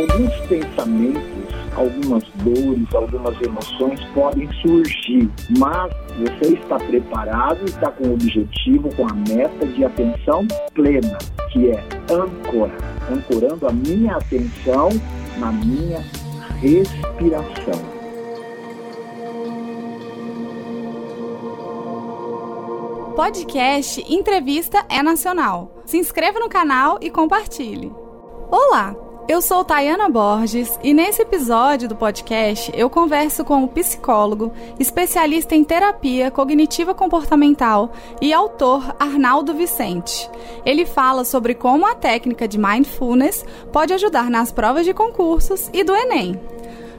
alguns pensamentos, algumas dores, algumas emoções podem surgir, mas você está preparado, está com o objetivo, com a meta de atenção plena, que é âncora, ancorando a minha atenção na minha respiração. Podcast Entrevista é Nacional. Se inscreva no canal e compartilhe. Olá, eu sou Tayana Borges e nesse episódio do podcast eu converso com o psicólogo, especialista em terapia cognitiva comportamental e autor Arnaldo Vicente. Ele fala sobre como a técnica de mindfulness pode ajudar nas provas de concursos e do Enem.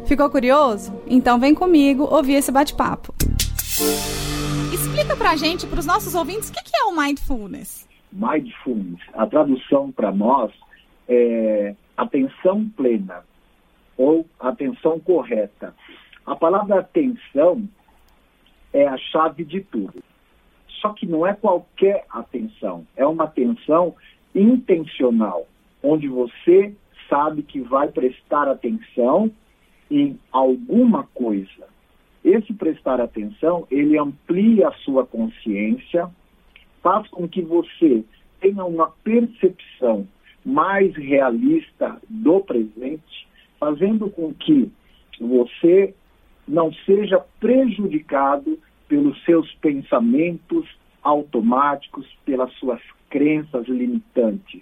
Ficou curioso? Então vem comigo ouvir esse bate-papo. Explica pra gente, para os nossos ouvintes, o que é o mindfulness? Mindfulness, a tradução para nós é atenção plena ou atenção correta. A palavra atenção é a chave de tudo. Só que não é qualquer atenção, é uma atenção intencional, onde você sabe que vai prestar atenção em alguma coisa. Esse prestar atenção, ele amplia a sua consciência, faz com que você tenha uma percepção mais realista do presente, fazendo com que você não seja prejudicado pelos seus pensamentos automáticos, pelas suas crenças limitantes.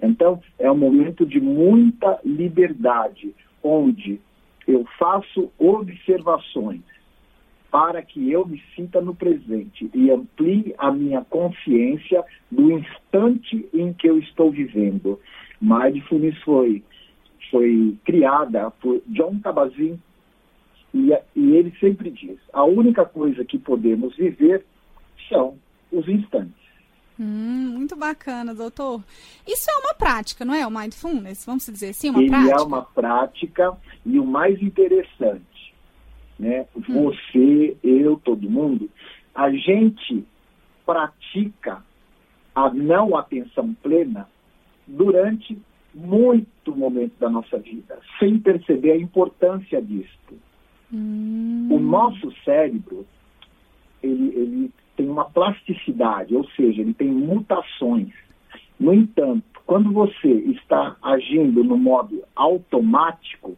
Então, é um momento de muita liberdade, onde eu faço observações para que eu me sinta no presente e amplie a minha consciência do instante em que eu estou vivendo. Mindfulness foi, foi criada por John Kabat-Zinn e, e ele sempre diz, a única coisa que podemos viver são os instantes. Hum, muito bacana, doutor. Isso é uma prática, não é? O mindfulness, vamos dizer assim, uma Ele prática? é uma prática e o mais interessante, né? Hum. Você, eu, todo mundo, a gente pratica a não atenção plena durante muito momento da nossa vida, sem perceber a importância disso. Hum. O nosso cérebro, ele, ele tem uma plasticidade, ou seja, ele tem mutações. No entanto, quando você está agindo no modo automático,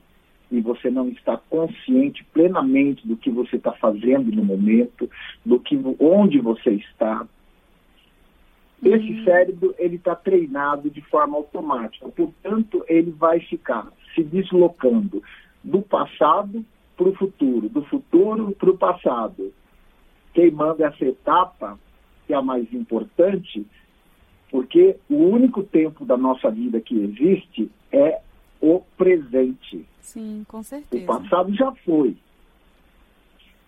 e você não está consciente plenamente do que você está fazendo no momento, do que onde você está. Esse uhum. cérebro ele está treinado de forma automática, portanto ele vai ficar se deslocando do passado para o futuro, do futuro para o passado, queimando essa etapa que é a mais importante, porque o único tempo da nossa vida que existe é o presente. Sim, com certeza. O passado já foi.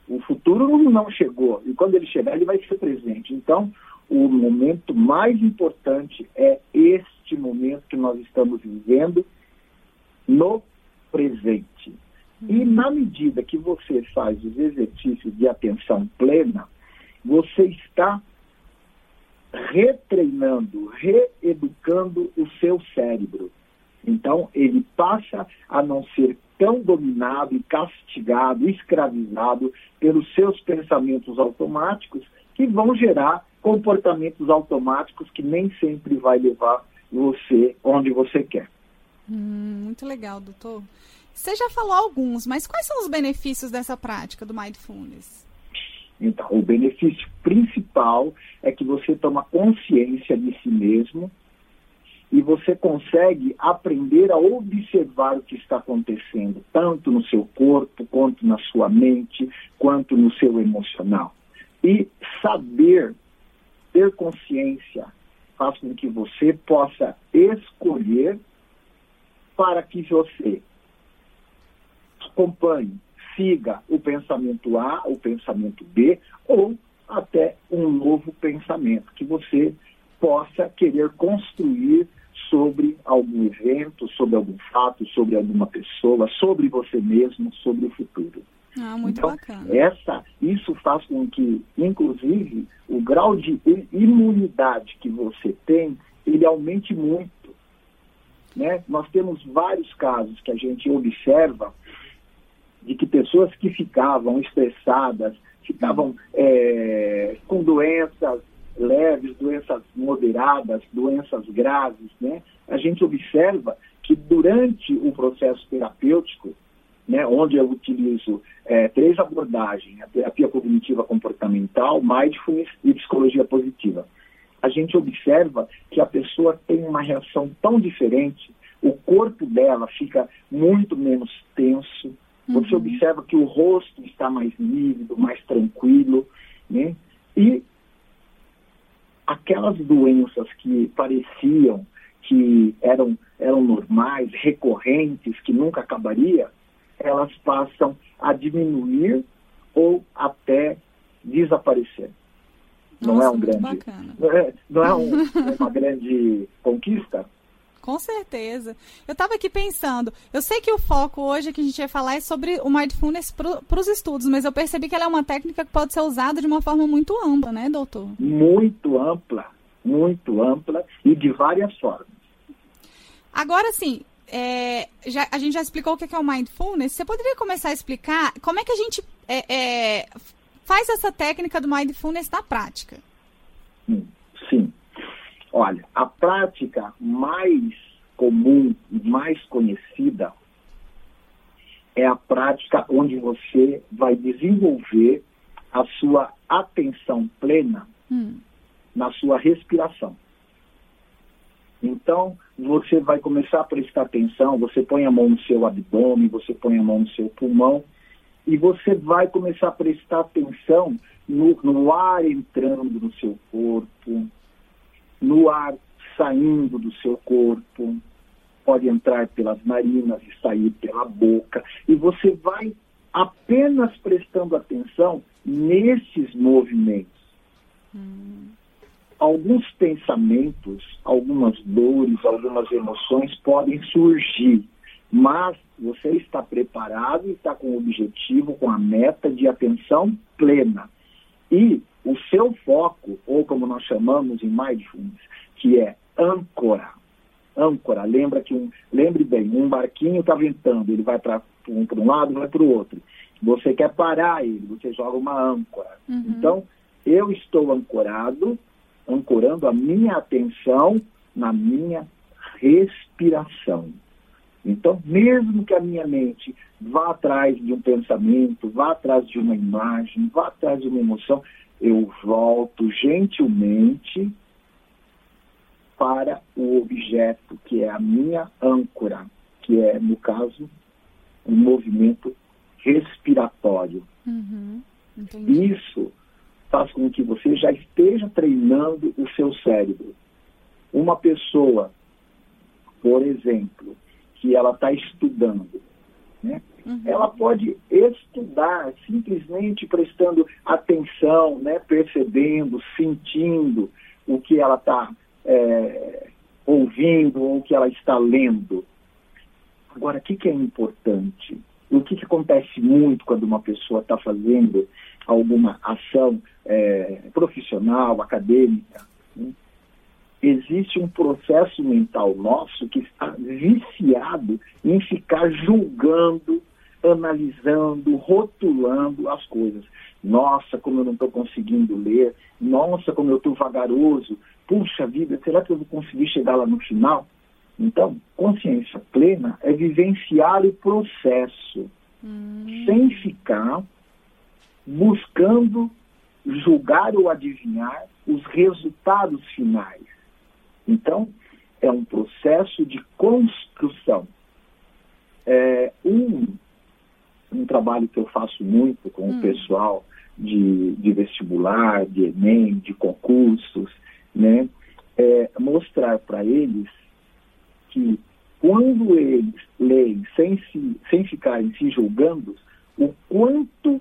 O futuro não chegou. E quando ele chegar, ele vai ser presente. Então, o momento mais importante é este momento que nós estamos vivendo no presente. E uhum. na medida que você faz os exercícios de atenção plena, você está retreinando, reeducando o seu cérebro. Então, ele passa a não ser tão dominado e castigado, escravizado pelos seus pensamentos automáticos, que vão gerar comportamentos automáticos que nem sempre vai levar você onde você quer. Hum, muito legal, doutor. Você já falou alguns, mas quais são os benefícios dessa prática do mindfulness? Então, o benefício principal é que você toma consciência de si mesmo, e você consegue aprender a observar o que está acontecendo, tanto no seu corpo, quanto na sua mente, quanto no seu emocional. E saber, ter consciência, faz com que você possa escolher para que você acompanhe, siga o pensamento A, o pensamento B, ou até um novo pensamento que você possa querer construir sobre algum evento, sobre algum fato, sobre alguma pessoa, sobre você mesmo, sobre o futuro. Ah, muito então, bacana. Essa, isso faz com que, inclusive, o grau de imunidade que você tem, ele aumente muito. Né? Nós temos vários casos que a gente observa de que pessoas que ficavam estressadas, ficavam é, com doenças leves, doenças moderadas, doenças graves, né? A gente observa que durante o processo terapêutico, né, onde eu utilizo é, três abordagens, a terapia cognitiva comportamental, mindfulness e psicologia positiva, a gente observa que a pessoa tem uma reação tão diferente, o corpo dela fica muito menos tenso, você uhum. observa que o rosto está mais lívido, mais tranquilo, né? E aquelas doenças que pareciam que eram, eram normais, recorrentes, que nunca acabaria, elas passam a diminuir ou até desaparecer. Nossa, não é um grande, não é, não é um, uma grande conquista, com certeza. Eu estava aqui pensando, eu sei que o foco hoje que a gente vai falar é sobre o mindfulness para os estudos, mas eu percebi que ela é uma técnica que pode ser usada de uma forma muito ampla, né, doutor? Muito ampla, muito ampla e de várias formas. Agora sim, é, já, a gente já explicou o que é o mindfulness. Você poderia começar a explicar como é que a gente é, é, faz essa técnica do mindfulness na prática? Sim. Olha, a prática mais comum e mais conhecida é a prática onde você vai desenvolver a sua atenção plena hum. na sua respiração. Então, você vai começar a prestar atenção, você põe a mão no seu abdômen, você põe a mão no seu pulmão, e você vai começar a prestar atenção no, no ar entrando no seu corpo, no ar saindo do seu corpo, pode entrar pelas narinas e sair pela boca, e você vai apenas prestando atenção nesses movimentos. Hum. Alguns pensamentos, algumas dores, algumas emoções podem surgir, mas você está preparado e está com o objetivo, com a meta de atenção plena. E o seu foco, ou como nós chamamos em mindfulness, que é âncora. Âncora, lembra que um, lembre bem, um barquinho está ventando, ele vai para um, um lado, vai para o outro. Você quer parar ele, você joga uma âncora. Uhum. Então, eu estou ancorado, ancorando a minha atenção na minha respiração. Então, mesmo que a minha mente vá atrás de um pensamento, vá atrás de uma imagem, vá atrás de uma emoção, eu volto gentilmente para o objeto que é a minha âncora, que é, no caso, um movimento respiratório. Uhum, Isso faz com que você já esteja treinando o seu cérebro. Uma pessoa, por exemplo, que ela está estudando, né? Uhum. Ela pode estudar simplesmente prestando atenção, né, percebendo, sentindo o que ela está é, ouvindo ou o que ela está lendo. Agora, o que, que é importante? O que, que acontece muito quando uma pessoa está fazendo alguma ação é, profissional, acadêmica? Né? Existe um processo mental nosso que está viciado em ficar julgando, analisando, rotulando as coisas. Nossa, como eu não estou conseguindo ler. Nossa, como eu estou vagaroso. Puxa vida, será que eu vou conseguir chegar lá no final? Então, consciência plena é vivenciar o processo, hum. sem ficar buscando julgar ou adivinhar os resultados finais. Então, é um processo de construção. É um, um trabalho que eu faço muito com hum. o pessoal de, de vestibular, de Enem, de concursos, né, é mostrar para eles que quando eles leem sem, se, sem ficarem se julgando, o quanto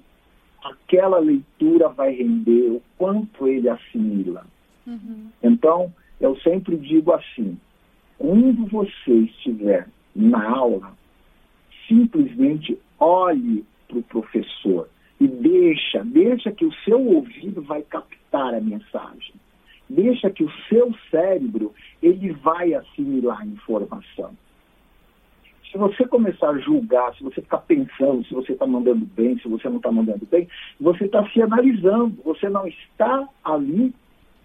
aquela leitura vai render, o quanto ele assimila. Uhum. Então, eu sempre digo assim: quando você estiver na aula, simplesmente olhe para o professor e deixa, deixa que o seu ouvido vai captar a mensagem. Deixa que o seu cérebro ele vai assimilar a informação. Se você começar a julgar, se você ficar pensando se você está mandando bem, se você não está mandando bem, você está se analisando, você não está ali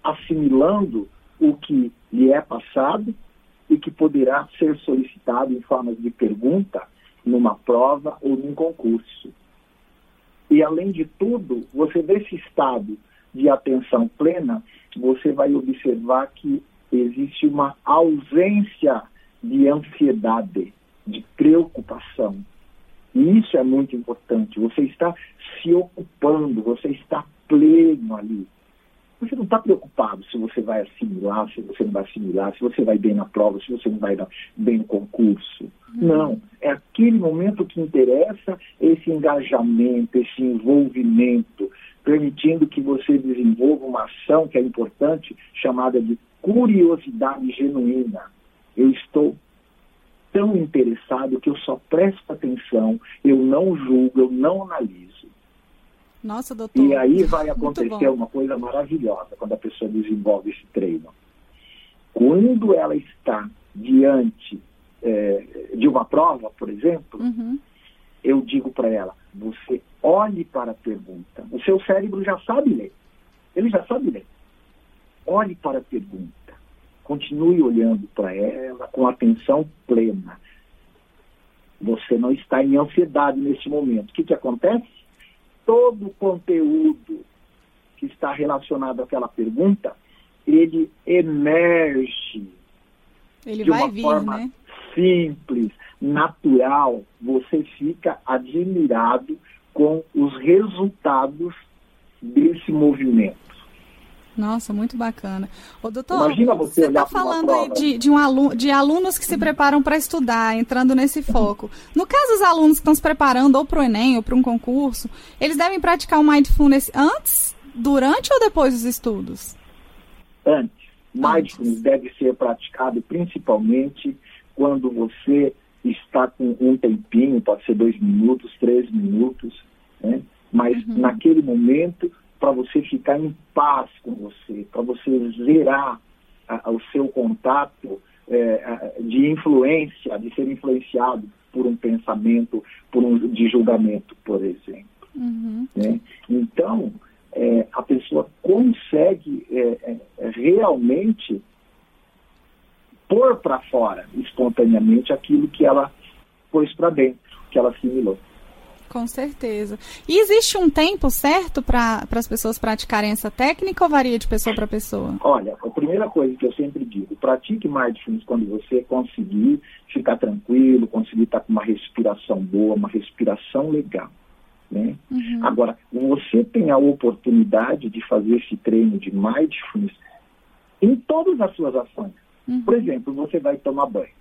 assimilando o que lhe é passado e que poderá ser solicitado em formas de pergunta numa prova ou num concurso. E, além de tudo, você desse estado de atenção plena, você vai observar que existe uma ausência de ansiedade, de preocupação. E isso é muito importante. Você está se ocupando, você está pleno ali. Você não está preocupado se você vai assimilar, se você não vai assimilar, se você vai bem na prova, se você não vai bem no concurso. Uhum. Não. É aquele momento que interessa esse engajamento, esse envolvimento, permitindo que você desenvolva uma ação que é importante, chamada de curiosidade genuína. Eu estou tão interessado que eu só presto atenção, eu não julgo, eu não analiso. Nossa, doutor. E aí vai acontecer uma coisa maravilhosa quando a pessoa desenvolve esse treino. Quando ela está diante é, de uma prova, por exemplo, uhum. eu digo para ela: você olhe para a pergunta. O seu cérebro já sabe ler. Ele já sabe ler. Olhe para a pergunta. Continue olhando para ela com atenção plena. Você não está em ansiedade nesse momento. O que, que acontece? Todo o conteúdo que está relacionado àquela pergunta, ele emerge ele de uma vir, forma né? simples, natural. Você fica admirado com os resultados desse movimento. Nossa, muito bacana. Ô, doutor, Imagina você, está falando aí de, de, um aluno, de alunos que se preparam para estudar, entrando nesse foco. No caso, os alunos que estão se preparando ou para o Enem ou para um concurso, eles devem praticar o Mindfulness antes, durante ou depois dos estudos? Antes. Mindfulness deve ser praticado principalmente quando você está com um tempinho, pode ser dois minutos, três minutos, né? mas uhum. naquele momento para você ficar em paz com você, para você zerar a, o seu contato é, de influência, de ser influenciado por um pensamento, por um de julgamento, por exemplo. Uhum. Né? Então, é, a pessoa consegue é, é realmente pôr para fora espontaneamente aquilo que ela pôs para dentro, que ela assimilou. Com certeza. E existe um tempo certo para as pessoas praticarem essa técnica ou varia de pessoa para pessoa? Olha, a primeira coisa que eu sempre digo, pratique mindfulness quando você conseguir ficar tranquilo, conseguir estar com uma respiração boa, uma respiração legal. Né? Uhum. Agora, você tem a oportunidade de fazer esse treino de mindfulness em todas as suas ações. Uhum. Por exemplo, você vai tomar banho.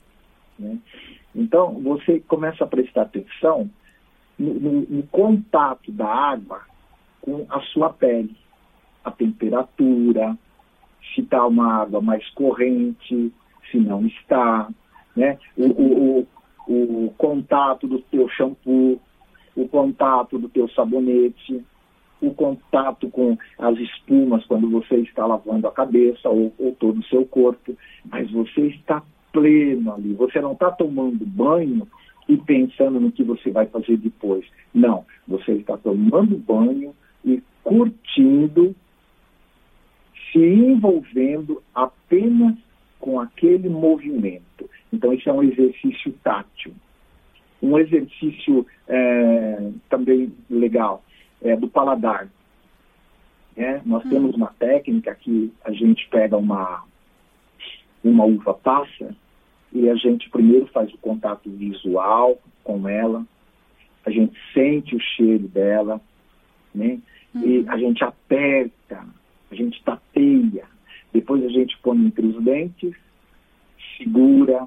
Né? Então, você começa a prestar atenção no, no, no contato da água com a sua pele, a temperatura, se está uma água mais corrente, se não está, né? o, o, o, o contato do teu shampoo, o contato do teu sabonete, o contato com as espumas quando você está lavando a cabeça ou, ou todo o seu corpo, mas você está pleno ali, você não está tomando banho e pensando no que você vai fazer depois. Não, você está tomando banho e curtindo, se envolvendo apenas com aquele movimento. Então, isso é um exercício tátil. Um exercício é, também legal é do paladar. É, nós hum. temos uma técnica que a gente pega uma, uma uva passa e a gente primeiro faz o contato visual com ela, a gente sente o cheiro dela, né? Uhum. E a gente aperta, a gente tapeia, depois a gente põe entre os dentes, segura,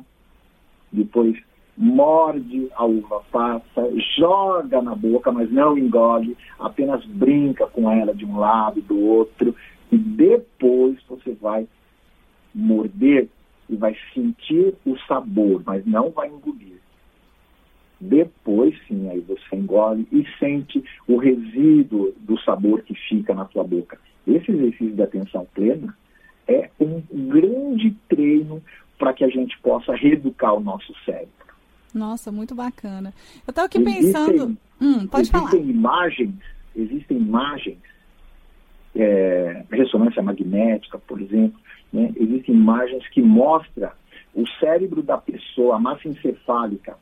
depois morde a uva passa, joga na boca, mas não engole, apenas brinca com ela de um lado, do outro, e depois você vai morder e vai sentir o sabor, mas não vai engolir. Depois, sim, aí você engole e sente o resíduo do sabor que fica na sua boca. Esse exercício de atenção plena é um grande treino para que a gente possa reeducar o nosso cérebro. Nossa, muito bacana. Eu estava aqui existem, pensando. Hum, pode existem falar. Imagens, existem imagens, é, ressonância magnética, por exemplo, né? existem imagens que mostram o cérebro da pessoa, a massa encefálica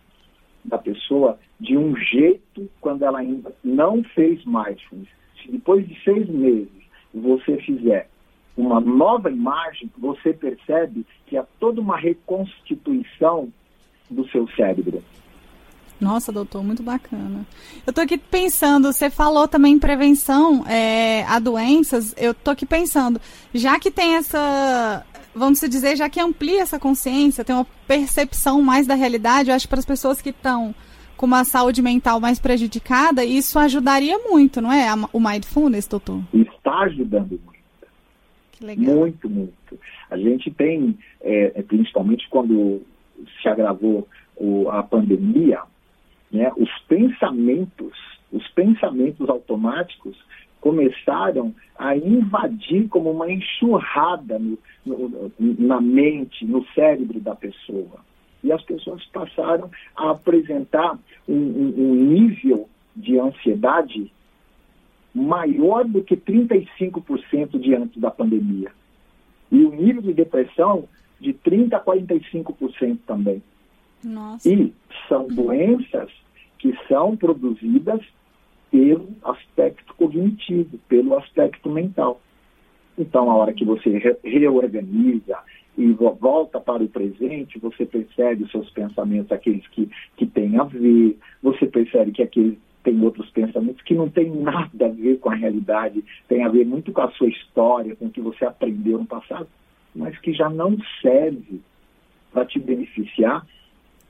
da pessoa, de um jeito quando ela ainda não fez mindfulness. Se depois de seis meses você fizer uma nova imagem, você percebe que há toda uma reconstituição do seu cérebro. Nossa, doutor, muito bacana. Eu tô aqui pensando, você falou também em prevenção é, a doenças, eu tô aqui pensando, já que tem essa, vamos dizer, já que amplia essa consciência, tem uma percepção mais da realidade, eu acho que para as pessoas que estão com uma saúde mental mais prejudicada, isso ajudaria muito, não é? O mindfulness, doutor? Está ajudando muito. Que legal. Muito, muito. A gente tem, é, principalmente quando se agravou o, a pandemia, né, os pensamentos, os pensamentos automáticos começaram a invadir como uma enxurrada no, no, na mente, no cérebro da pessoa. E as pessoas passaram a apresentar um, um, um nível de ansiedade maior do que 35% diante da pandemia. E o nível de depressão de 30% a 45% também. Nossa. E são doenças que são produzidas pelo aspecto cognitivo, pelo aspecto mental. Então, a hora que você re reorganiza e volta para o presente, você percebe os seus pensamentos, aqueles que, que têm a ver, você percebe que aqueles tem outros pensamentos que não tem nada a ver com a realidade, tem a ver muito com a sua história, com o que você aprendeu no passado, mas que já não serve para te beneficiar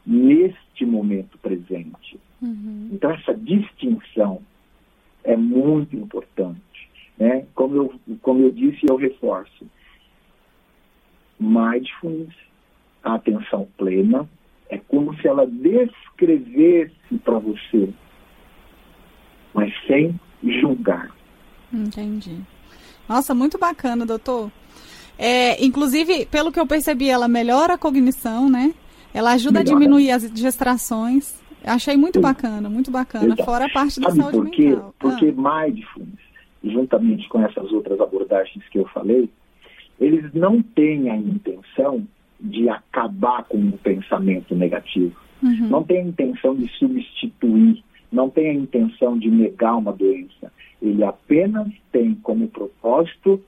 neste momento presente. Uhum. Então, essa distinção é muito importante. Né? Como, eu, como eu disse, eu reforço. Mindfulness, a atenção plena, é como se ela descrevesse para você, mas sem julgar. Entendi. Nossa, muito bacana, doutor. É, inclusive, pelo que eu percebi, ela melhora a cognição, né? Ela ajuda a diminuir as distrações. Achei muito bacana, muito bacana. Então, Fora a parte da saúde por quê? mental. Porque ah. mindfulness, juntamente com essas outras abordagens que eu falei, eles não têm a intenção de acabar com o pensamento negativo. Uhum. Não tem a intenção de substituir, não tem a intenção de negar uma doença. Ele apenas tem como propósito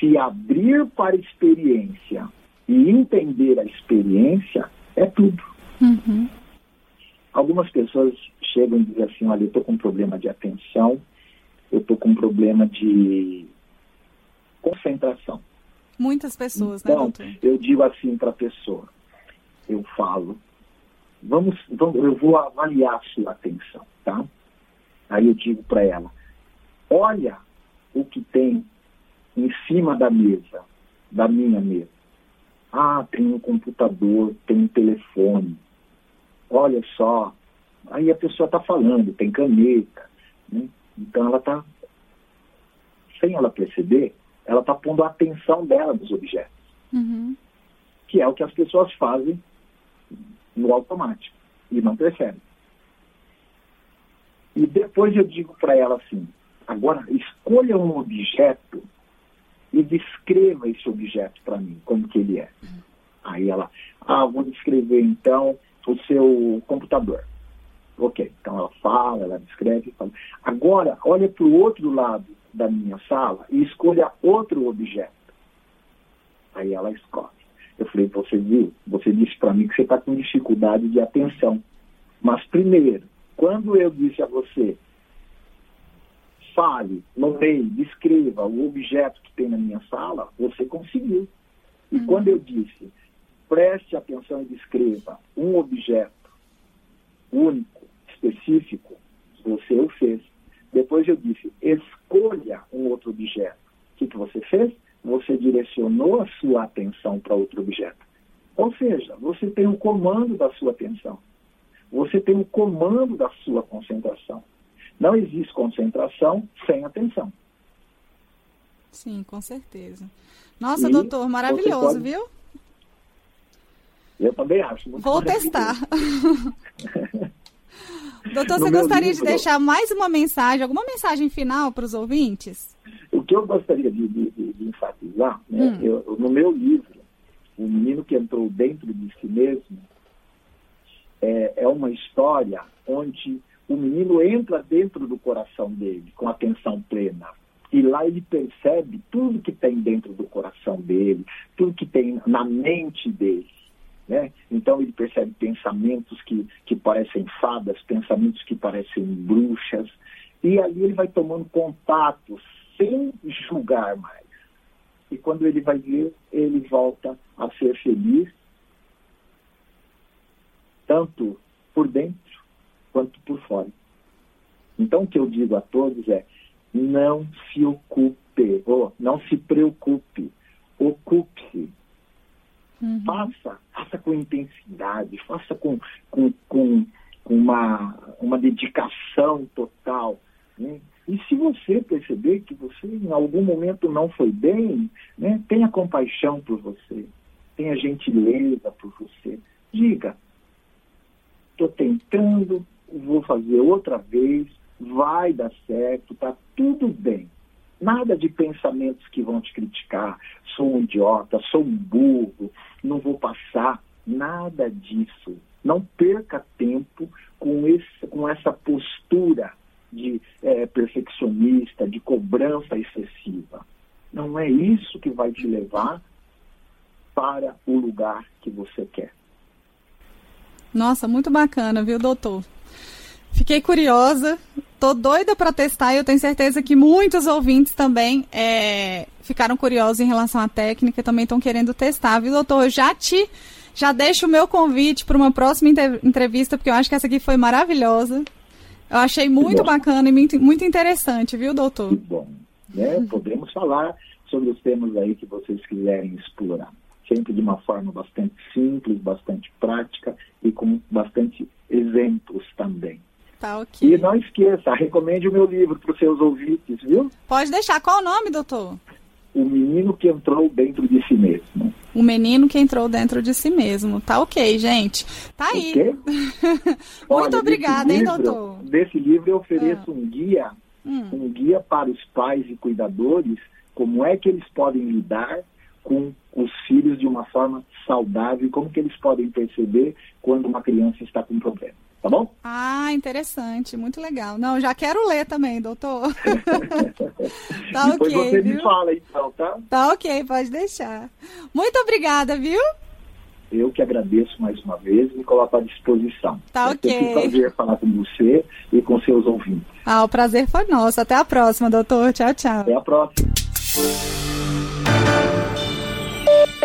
se abrir para a experiência e entender a experiência é tudo. Uhum. Algumas pessoas chegam e dizem assim, olha, eu estou com um problema de atenção, eu estou com um problema de concentração. Muitas pessoas, então, né, doutor? eu digo assim para a pessoa, eu falo, vamos, vamos, eu vou avaliar a sua atenção, tá? Aí eu digo para ela, olha o que tem em cima da mesa, da minha mesa. Ah, tem um computador, tem um telefone, olha só. Aí a pessoa está falando, tem caneta. Né? Então ela está, sem ela perceber, ela está pondo a atenção dela nos objetos. Uhum. Que é o que as pessoas fazem no automático e não percebem. E depois eu digo para ela assim, agora escolha um objeto e descreva esse objeto para mim, como que ele é. Aí ela, ah, vou descrever então o seu computador. Ok, então ela fala, ela descreve. Fala. Agora, olha para o outro lado da minha sala e escolha outro objeto. Aí ela escolhe. Eu falei, você viu? Você disse para mim que você está com dificuldade de atenção. Mas primeiro, quando eu disse a você, fale, nomeie, descreva o objeto que tem na minha sala, você conseguiu. E uhum. quando eu disse, preste atenção e descreva um objeto único, específico, você o fez. Depois eu disse, escolha um outro objeto. O que, que você fez? Você direcionou a sua atenção para outro objeto. Ou seja, você tem o comando da sua atenção. Você tem o comando da sua concentração. Não existe concentração sem atenção. Sim, com certeza. Nossa, e doutor, maravilhoso, pode... viu? Eu também acho. Vou testar. Doutor, você gostaria livro, de deixar mais uma mensagem, alguma mensagem final para os ouvintes? O que eu gostaria de, de, de enfatizar, né, hum. eu, no meu livro, O Menino que Entrou Dentro de Si Mesmo, é, é uma história onde o menino entra dentro do coração dele com atenção plena. E lá ele percebe tudo que tem dentro do coração dele, tudo que tem na mente dele. Né? Então ele percebe pensamentos que, que parecem fadas, pensamentos que parecem bruxas, e ali ele vai tomando contato sem julgar mais. E quando ele vai ver, ele volta a ser feliz, tanto por dentro quanto por fora. Então o que eu digo a todos é: não se ocupe, ou não se preocupe, ocupe-se. Uhum. Faça, faça com intensidade, faça com, com, com, com uma, uma dedicação total. Né? E se você perceber que você em algum momento não foi bem, né, tenha compaixão por você, tenha gentileza por você. Diga, estou tentando, vou fazer outra vez, vai dar certo, tá tudo bem. Nada de pensamentos que vão te criticar, sou um idiota, sou um burro, não vou passar, nada disso. Não perca tempo com, esse, com essa postura de é, perfeccionista, de cobrança excessiva. Não é isso que vai te levar para o lugar que você quer. Nossa, muito bacana, viu, doutor? Fiquei curiosa, tô doida para testar e eu tenho certeza que muitos ouvintes também é, ficaram curiosos em relação à técnica e também estão querendo testar, viu, doutor? Eu já te já deixo o meu convite para uma próxima entrevista, porque eu acho que essa aqui foi maravilhosa. Eu achei muito bacana e muito, muito interessante, viu, doutor? Que bom. Né? Podemos falar sobre os temas aí que vocês quiserem explorar. Sempre de uma forma bastante simples, bastante prática e com bastante exemplos também. Tá, ok. E não esqueça, recomende o meu livro para os seus ouvintes, viu? Pode deixar. Qual o nome, doutor? O menino que entrou dentro de si mesmo. O menino que entrou dentro de si mesmo. Tá ok, gente. Tá aí. Muito Olha, obrigada, hein, doutor? Desse livro eu ofereço ah. um guia, hum. um guia para os pais e cuidadores, como é que eles podem lidar com os filhos de uma forma saudável como que eles podem perceber quando uma criança está com problema tá bom? Ah, interessante, muito legal. Não, já quero ler também, doutor. tá Depois ok, você viu? me fala então, tá? Tá ok, pode deixar. Muito obrigada, viu? Eu que agradeço mais uma vez e me coloco à disposição. Tá ok. um prazer falar com você e com seus ouvintes. Ah, o prazer foi nosso. Até a próxima, doutor. Tchau, tchau. Até a próxima.